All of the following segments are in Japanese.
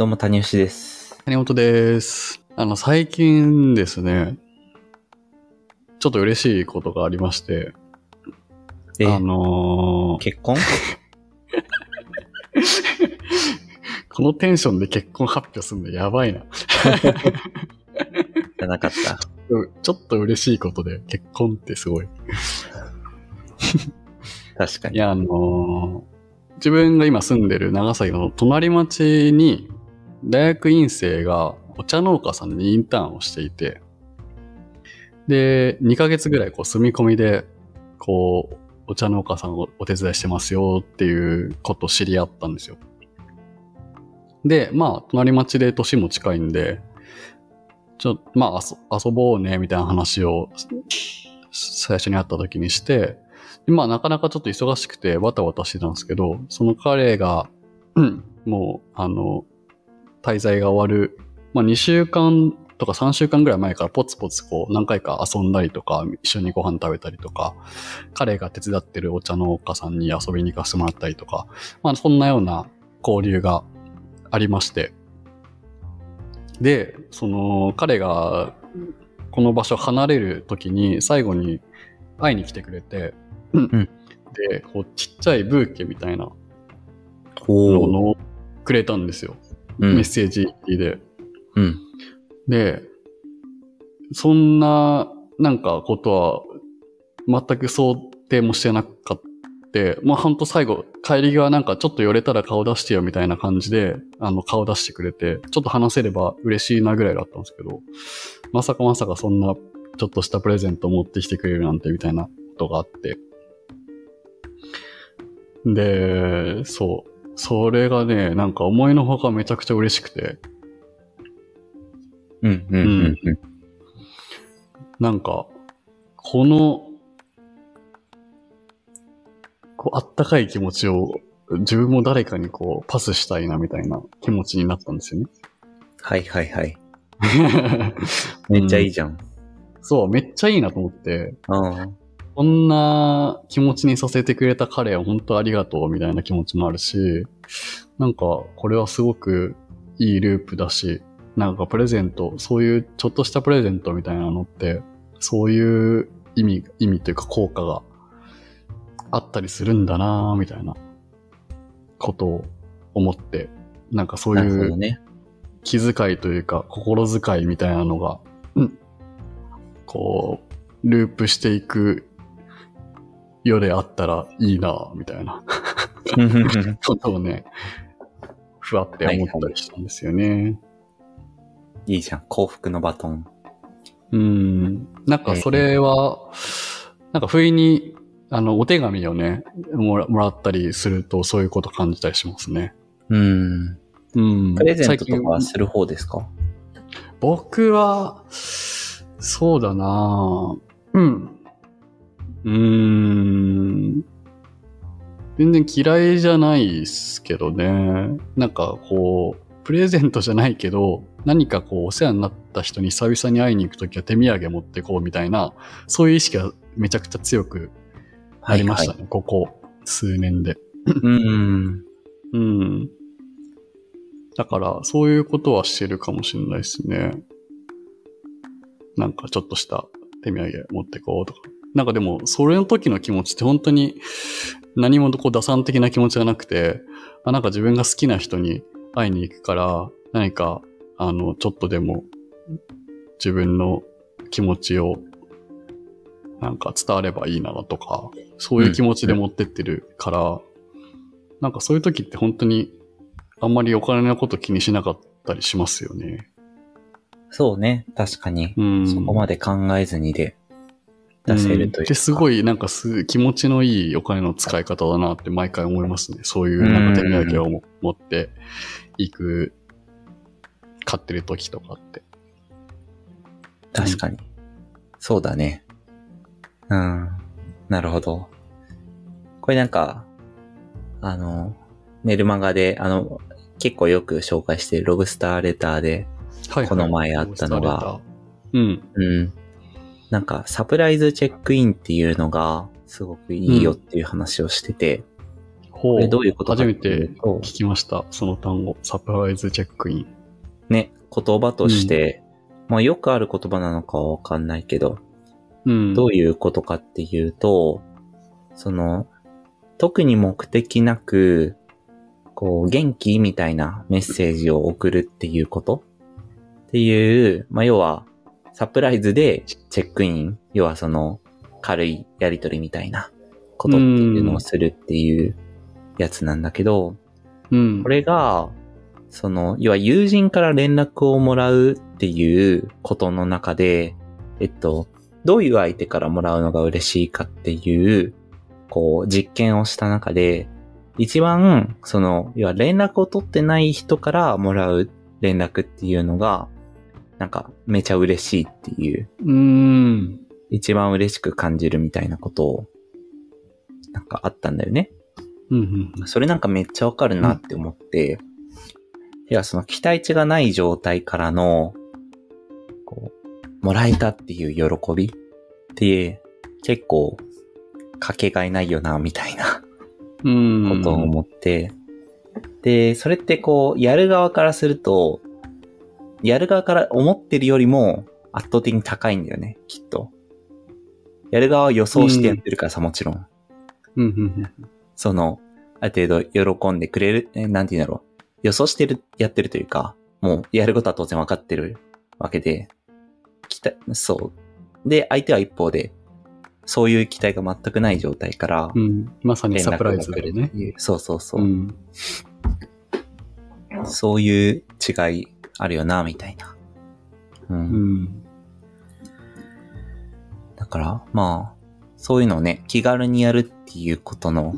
どうも、谷吉です。谷本です。あの、最近ですね、ちょっと嬉しいことがありまして、え、あのー結婚？このテンションで結婚発表するのやばいな。じゃなかった？う んちょっと嬉しいことで結婚ってすごい。確かに。いや、あのー自分が今住んでる長崎の隣町に、大学院生がお茶農家さんにインターンをしていて、で、2ヶ月ぐらいこう住み込みで、こう、お茶農家さんをお手伝いしてますよっていうことを知り合ったんですよ。で、まあ、隣町で年も近いんで、ちょ、まあ遊、ぼうね、みたいな話を最初に会った時にして、まあなかなかちょっと忙しくてバタバタしてたんですけど、その彼が、うんもう、あの、滞在が終わる、まあ2週間とか3週間ぐらい前からポツポツこう何回か遊んだりとか、一緒にご飯食べたりとか、彼が手伝ってるお茶農家さんに遊びに行かせてもらったりとか、まあそんなような交流がありまして。で、その彼がこの場所離れる時に最後に会いに来てくれて、んで、こうちっちゃいブーケみたいな。のをくれたんですよ。うんメッセージで。うん。で、そんな、なんかことは、全く想定もしてなかった。まあ、ほんと最後、帰り際なんかちょっと寄れたら顔出してよみたいな感じで、あの、顔出してくれて、ちょっと話せれば嬉しいなぐらいだったんですけど、まさかまさかそんな、ちょっとしたプレゼントを持ってきてくれるなんてみたいなことがあって。で、そう。それがね、なんか思いのほかめちゃくちゃ嬉しくて、うん、うん、うん。うんなんか、この、こう、あったかい気持ちを自分も誰かにこう、パスしたいなみたいな気持ちになったんですよね。はいはいはい。めっちゃいいじゃん。そう、めっちゃいいなと思って、うん。こんな気持ちにさせてくれた彼は本当ありがとうみたいな気持ちもあるし、なんか、これはすごくいいループだし、なんかプレゼント、そういうちょっとしたプレゼントみたいなのって、そういう意味、意味というか効果があったりするんだなぁみたいなことを思って、なんかそういう。気遣いというか心遣いみたいなのが、うんこう、ループしていく世であったらいいなぁみたいな ことをね、ふわって思ったりしたんですよね。いいじゃん。幸福のバトン。うん。なんかそれは、なんか不意に、あの、お手紙をね、もらもらったりするとそういうこと感じたりしますね。うん。うん。プレゼントとかする方ですか？僕は、そうだなうん。うーん。全然嫌いじゃないっすけどね。なんかこう、プレゼントじゃないけど、何かこう、お世話になった人に久々に会いに行くときは手土産持ってこうみたいな、そういう意識がめちゃくちゃ強くありましたね、ここ数年で。うん。うん。だから、そういうことはしてるかもしれないですね。なんかちょっとした手土産持ってこうとか。なんかでも、それの時の気持ちって本当に何もこう打算的な気持ちがなくて、あなんか自分が好きな人に会いに行くから、何か、あの、ちょっとでも自分の気持ちをなんか伝わればいいなとか、そういう気持ちで持ってってるから、なんかそういう時って本当にあんまりお金のこと気にしなかったりしますよね。そうね。確かに。うん。そこまで考えずにで出せるというか。んですごいなんかす気持ちのいいお金の使い方だなって毎回思いますね。そういうなんか手土産をも持っていく、買ってる時とかって。確かに。そうだね。うん。なるほど。これなんか、あの、メルマガで、あの、結構よく紹介してるロブスターレターで、はい、はい。この前あったのが、うん。うん。なんか、サプライズチェックインっていうのが、すごくいいよっていう話をしてて、ほこれどういうことか初めって聞きました、その単語。サプライズチェックイン。ね、言葉として、まあよくある言葉なのかはわかんないけど、うん。どういうことかっていうと、その、特に目的なく、こう、元気みたいなメッセージを送るっていうことっていう、まあ、要は、サプライズでチェックイン、要はその、軽いやりとりみたいなことっていうのをするっていうやつなんだけど、うん。これが、その、要は友人から連絡をもらうっていうことの中で、えっと、どういう相手からもらうのが嬉しいかっていう、こう、実験をした中で、一番、その、要は連絡を取ってない人からもらう連絡っていうのが、なんか、めちゃ嬉しいっていう、うん。一番嬉しく感じるみたいなことを、なんかあったんだよね。うん。うん。それなんかめっちゃわかるなって思って、いや、その期待値がない状態からの、こう、もらえたっていう喜びって、結構、かけがえないよな、みたいなうん。ことを思って、で、それってこう、やる側からすると、やる側から思ってるよりも圧倒的に高いんだよね、きっと。やる側は予想してやってるからさ、もちろん。うん。うん。その、ある程度喜んでくれる、えなんて言うんだろう。予想してる、やってるというか、もうやることは当然分かってるわけで、期待、そう。で、相手は一方で、そういう期待が全くない状態から、うん。まさにサプライズだよね。そうそうそうう。ん。そういう違いあるよな、みたいな。う。うんん。だから、まあ、そういうのをね、気軽にやるっていうことの、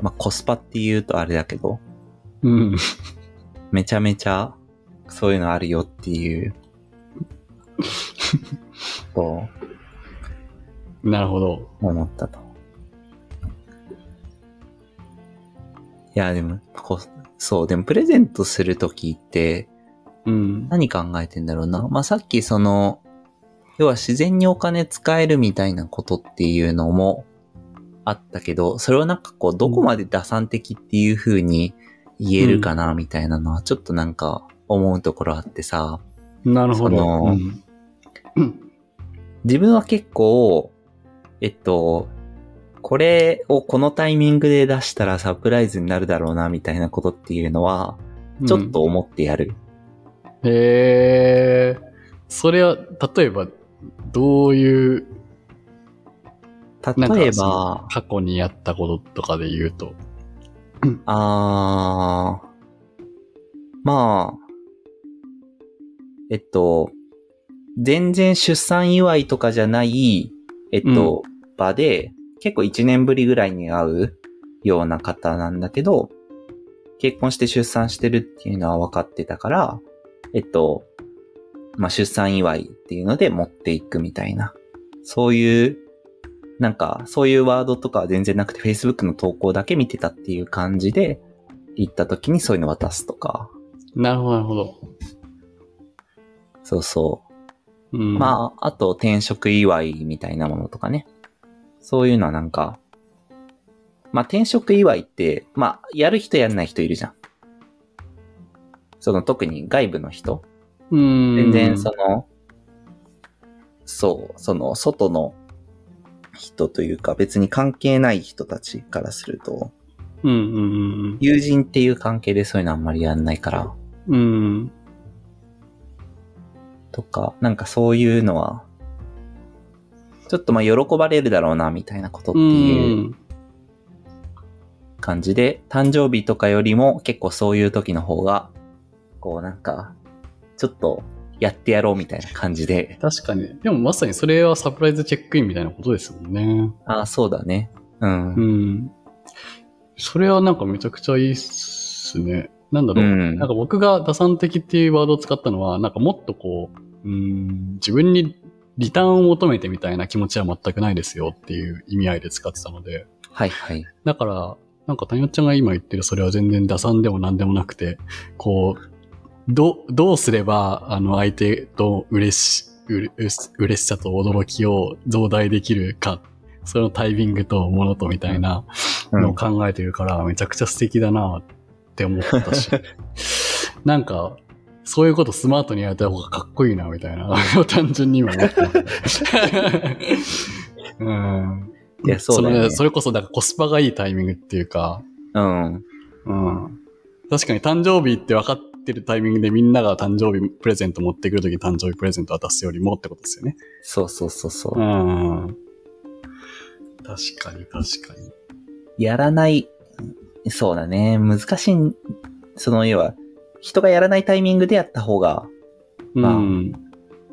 まあコスパっていうとあれだけど、うん。めちゃめちゃそういうのあるよっていう。となるほど。思ったと。いや、でも、こそう、でもプレゼントするときってうん。何考えてんだろうな。まあ、さっきその、要は自然にお金使えるみたいなことっていうのもあったけど、それをなんかこう、どこまで打算的っていう風に言えるかなみたいなのはちょっとなんか思うところあってさ、なるほど。うんうん自分は結構、えっと、これをこのタイミングで出したらサプライズになるだろうなみたいなことっていうのは、ちょっと思ってやる。へえ。それは、例えば、どういう、例えば、過去にやったこととかで言うと。あー、まあ、えっと、全然出産祝いとかじゃない、えっと、場で、結構1年ぶりぐらいに会うような方なんだけど、結婚して出産してるっていうのは分かってたから、えっと、まあ、出産祝いっていうので持っていくみたいな。そういう、なんか、そういうワードとかは全然なくて、Facebook の投稿だけ見てたっていう感じで、行った時にそういうの渡すとか。なるほど、なるほど。そうそう。うん、まあ、あと転職祝いみたいなものとかね。そういうのはなんか、まあ転職祝いって、まあ、やる人やんない人いるじゃん。その特に外部の人？うん、全然その、そう、その外の人というか別に関係ない人たちからすると、うんうんうん友人っていう関係でそういうのあんまりやんないから、うん。うん。とか、なんかそういうのは、ちょっとまあ喜ばれるだろうなみたいなことっていう感じで、誕生日とかよりも結構そういう時の方が、こうなんか、ちょっとやってやろうみたいな感じで、確かに。でもまさにそれはサプライズチェックインみたいなことですもんね。ああ、そうだね。うん。うん。それはなんかめちゃくちゃいいっすね。なんだろう。うんなんか僕が打算的っていうワードを使ったのは、なんかもっとこう、うん、自分にリターンを求めてみたいな気持ちは全くないですよっていう意味合いで使ってたので。はいはい。だから、なんか谷尾ちゃんが今言ってるそれは全然打算でも何でもなくて、こう、ど、どうすれば、あの、相手と嬉し、うれ嬉しさと驚きを増大できるか、そのタイミングとものとみたいなのを考えてるから、めちゃくちゃ素敵だなって思ったし、なんか、そういうことスマートにやれた方がかっこいいな、みたいな、単純に今思って。うん。いや、そうだよねれそれこそ、だからコスパがいいタイミングっていうか、うん。うん。確かに誕生日って分かってるタイミングでみんなが誕生日プレゼント持ってくるときに誕生日プレゼント渡すよりもってことですよね。そうそうそうそう。うん。確かに確かに。やらない、そうだね。難しい、その要は、人がやらないタイミングでやった方がまあうん。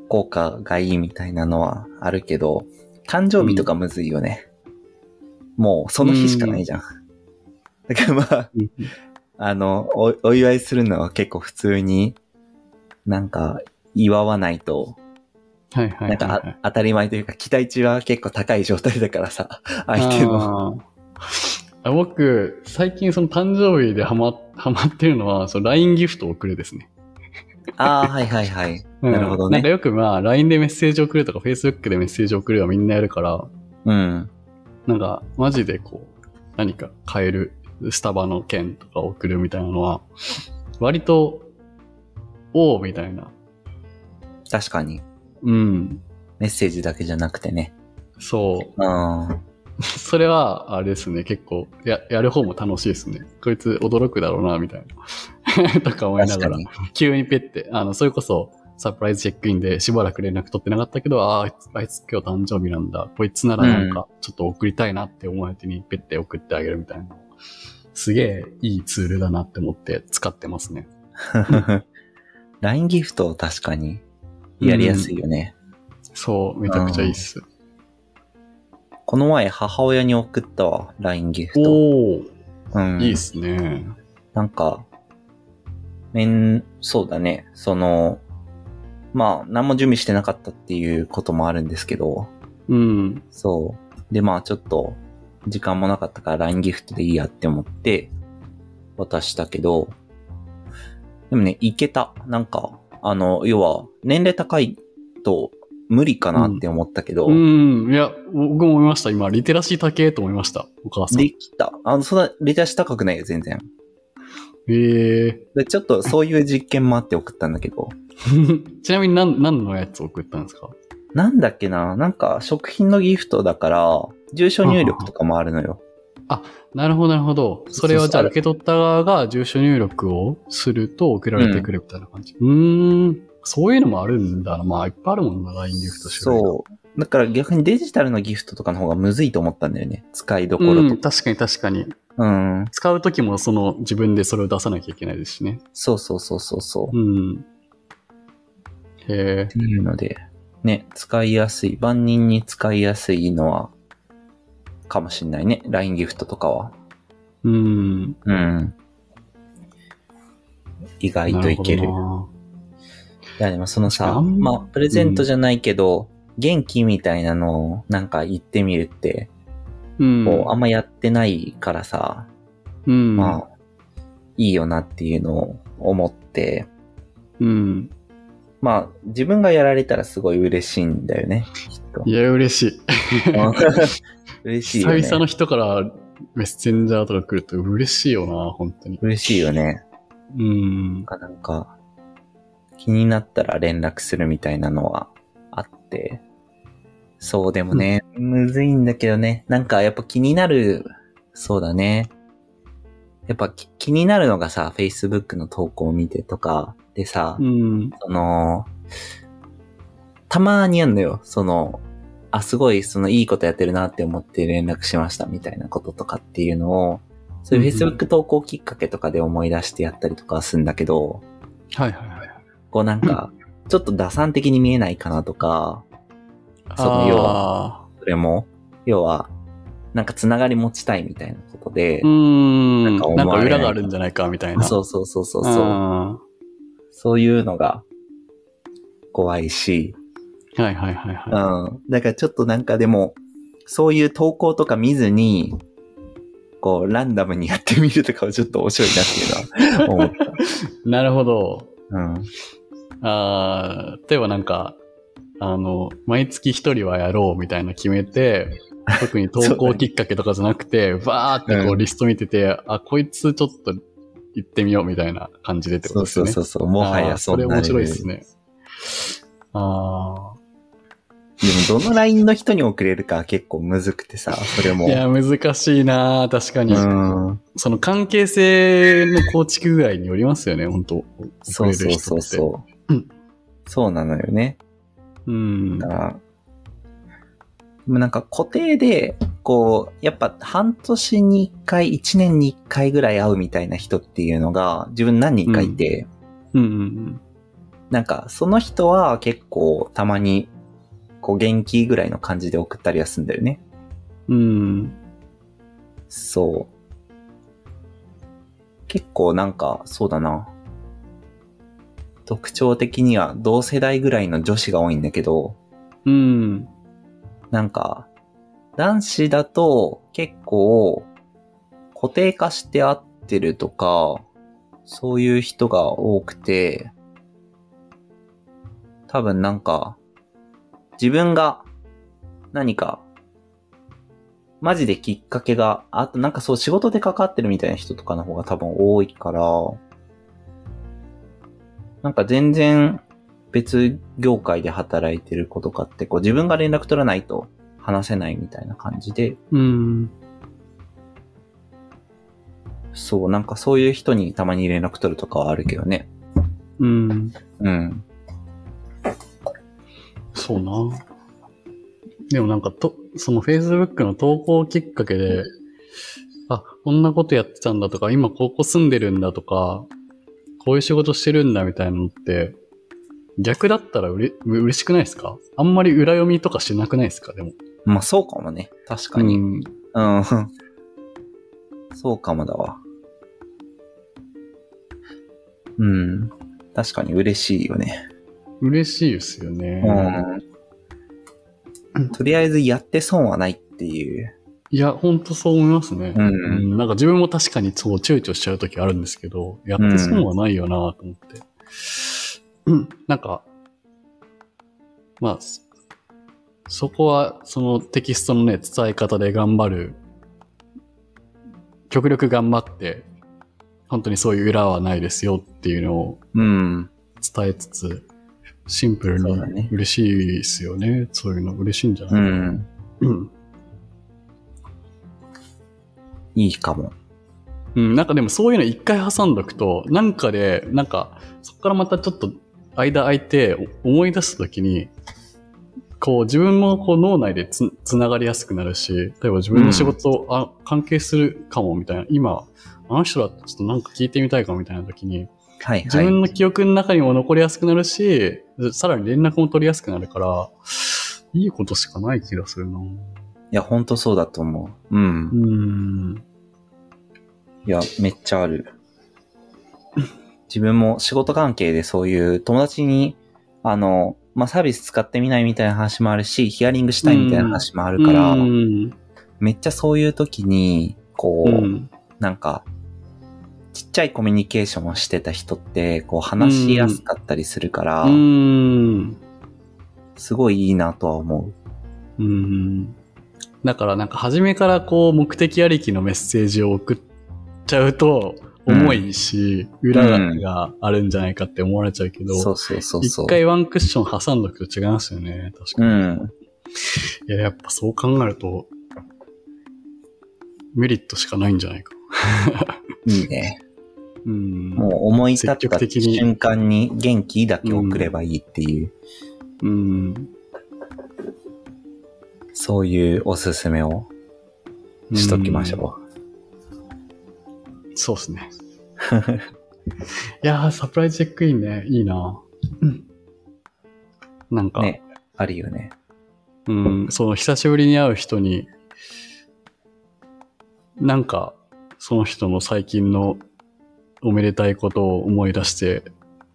効果がいいみたいなのはあるけど、誕生日とかむずいよね。もうその日しかないじゃん。だからまあ、あのお、お祝いするのは結構普通に、なんか、祝わないと、はいはいはい、なんか当たり前というか、期待値は結構高い状態だからさ、相手の。僕、最近その誕生日でハマ、ハマってるのは、その LINE ギフトを送るですね。ああ、はいはいはい。うんなるほどね。なんかよくまあ、LINE でメッセージを送るとか、Facebook でメッセージを送るはみんなやるから、うん。なんか、マジでこう、何か買える、スタバの券とか送るみたいなのは、割と、おーみたいな。確かに。うん。メッセージだけじゃなくてね。そう。うん。それは、あれですね、結構、や、やる方も楽しいですね。こいつ驚くだろうな、みたいな。とか思いながら。急にペッて、あの、それこそ、サプライズチェックインでしばらく連絡取ってなかったけど、ああ、あいつ今日誕生日なんだ。こいつならなんか、ちょっと送りたいなって思う相手にペッて送ってあげるみたいな。すげえいいツールだなって思って使ってますね。LINE ギフト確かにやりやすいよね。そう、めちゃくちゃいいっす。この前母親に送ったわ、LINE ギフト。おー、うん。いいっすね。なんか、めん、そうだね。その、まあ、何も準備してなかったっていうこともあるんですけど、うん。そう。で、まあ、ちょっと、時間もなかったから LINE ギフトでいいやって思って、渡したけど、でもね、いけた。なんか、あの、要は、年齢高いと無理かなって思ったけど、うん。いや、僕も思いました。今、リテラシー高えと思いました。お母さん。できた。あの、そんな、レタシ高くないよ、全然。ええでちょっとそういう実験もあって送ったんだけど、ちなみに何、何のやつ送ったんですか？なんだっけななんか食品のギフトだから、住所入力とかもあるのよ。なるほど、なるほど。それはじゃあ受け取った側が住所入力をすると送られてくるみたいな感じ。うーん。そういうのもあるんだな。まあ、いっぱいあるもんな、LINE ギフト種そう。だから逆にデジタルのギフトとかの方がむずいと思ったんだよね。使いどこうん、ろとか。確かに確かに。うん。使うときもその自分でそれを出さなきゃいけないですしね。そうそうそうそうそう。うん。へえっ。ていうので、ね、使いやすい、万人に使いやすいのは、かもしんないね。LINE ギフトとかは。うん。うん。意外といける。なほいや、でもそのさ、まあ、プレゼントじゃないけど、元気みたいなのをなんか言ってみるって。うん。こう、あんまやってないからさ、うん。まあ、いいよなっていうのを思って、うん。まあ、自分がやられたらすごい嬉しいんだよね、きっとい。や、嬉しい。嬉しいよね。久々の人からメッセンジャーとか来ると嬉しいよな、本当に。嬉しいよね。うん。なんかなんか、気になったら連絡するみたいなのはあって、そうでもね、むずいんだけどね、なんかやっぱ気になる、そうだね。やっぱき気になるのがさ、Facebook の投稿を見てとかでさ、うん。その、たまにあんのよ、その、あ、すごい、その、いいことやってるなって思って連絡しましたみたいなこととかっていうのを、そういう Facebook 投稿きっかけとかで思い出してやったりとかはするんだけど、はいはいはい。こうなんか、ちょっと打算的に見えないかなとか、その要は。それも、要は、なんかつながり持ちたいみたいなことでう、ん。ななんんかない裏があるんじゃないかみたいな。そうそうそうそうそう、うんそういうのが怖いし、はいはいはいはうん。だからちょっとなんかでも、そういう投稿とか見ずに、こう、ランダムにやってみるとかはちょっと面白いなっていうのは思っい。なるほど。た。うん。あー例えばなんか、あの、毎月一人はやろうみたいな決めて、特に投稿きっかけとかじゃなくて、バーってこううんリスト見てて、あ、こいつちょっと行ってみようみたいな感じでってことそうですよね。そうそうそう。もはあやーそれ面そんなレベル白いですね。あでも、どの LINE の人に送れるか結構むずくてさ、それあ。も。いや、難しいな確かに。うん。その関係性の構築具合によりますよね、本当そうそうそうう。そう。うんそうなのよね。うんだ。から、なんか固定で、こう、やっぱ半年に1回、1年に1回ぐらい会うみたいな人っていうのが自分何人かいて、うんうんなんかその人は結構たまに、こう元気ぐらいの感じで送ったりはするんだよね。うん。うん。そう。結構なんか、そうだな。特徴的には同世代ぐらいの女子が多いんだけど、うん。なんか、男子だと結構固定化して会ってるとか、そういう人が多くて、多分なんか、自分が何か、マジできっかけが、あとなんかそう仕事で関わってるみたいな人とかの方が多分多いから、なんか全然別業界で働いてる子とかって、こう自分が連絡取らないと話せないみたいな感じで、うん。そう、なんかそういう人にたまに連絡取るとかはあるけどね。うん。うん。そうな。でもなんかと、その Facebook の投稿きっかけで、あ、こんなことやってたんだとか、今ここ住んでるんだとか、こういう仕事してるんだみたいなのって、逆だったらうれ嬉しくないですか？あんまり裏読みとかしなくないですか？でも。まあそうかもね。確かに。うん。うん。そうかもだわ。うん。確かに嬉しいよね。嬉しいですよね。うん。とりあえずやって損はないっていう。いや、ほんとそう思いますね。うんうんなんか自分も確かにそう躊躇しちゃう時あるんですけど、やって損はないよなと思って。うん、なんか、まあ、そそこはそのテキストのね、伝え方で頑張る。極力頑張って、本当にそういう裏はないですよっていうのをうん。伝えつつ、シンプルに嬉しいですよね。そういうの嬉しいんじゃうない？ん。うん。いいかも。うん、なんかでもそういうの一回挟んどくと、なんかで、なんか、そこからまたちょっと間空いてお思い出すときに、こう自分もこう脳内でつつながりやすくなるし、例えば自分の仕事、あ、関係するかもみたいな、今、あの人だってちょっとなんか聞いてみたいかもみたいなときに、はいはい。自分の記憶の中にも残りやすくなるし、さらに連絡も取りやすくなるから、いいことしかない気がするな。いや、ほんとそうだと思う。うんう。ん。いや、めっちゃある。自分も仕事関係でそういう友達に、あの、まあ、サービス使ってみないみたいな話もあるし、ヒアリングしたいみたいな話もあるから、うん。めっちゃそういう時に、こう、うん。なんか、ちっちゃいコミュニケーションをしてた人って、こう話しやすかったりするから、うん。すごいいいなとは思うん。だからなんか初めからこう目的ありきのメッセージを送っちゃうと重いし、裏があるんじゃないかって思われちゃうけう。ど、そうそうそうそう。一回ワンクッション挟んどくと違いますよね。確かうに。ん。いや、やっぱそう考えると、メリットしかないんじゃないか。いいね。うん。もう思い立った瞬間に元気だけ送ればいいっていう、うん。そういうおすすめをしときましょそうですね。いやー、サプライズチェックインね、いいな。なんう。か、ね。あるよね。うん、その久しぶりに会う人に、なんか、その人の最近のおめでたいことを思い出して、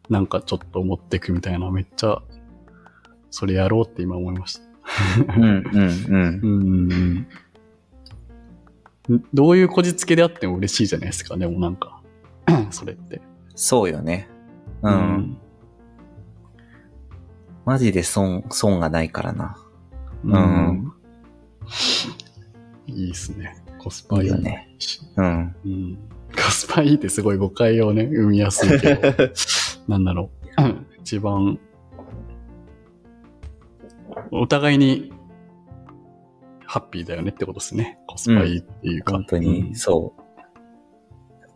なんかちょっと持ってくみたいな、めっちゃ、それやろうって今思いました。うん、うん、うん。うん。どういうこじつけであっても嬉しいじゃないですか、でもなんか。それって。そうよね。うん。マジで損、損がないからな。うん。いいっすね。コスパいいいいよね。うん。うん。コスパいいってすごい誤解をね、生みやすいけど、なんだろう。うん一番、お互いに、ハッピーだよねってことですね。コスパいいっていうか。本当に、そう。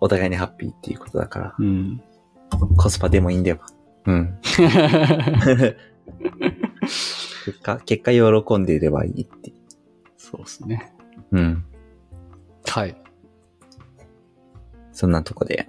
お互いにハッピーっていうことだから、うん。うん。コスパでもいいんだよ。うん。結果、結果喜んでいればいいって。そうですね。うん。はい。そんなとこで、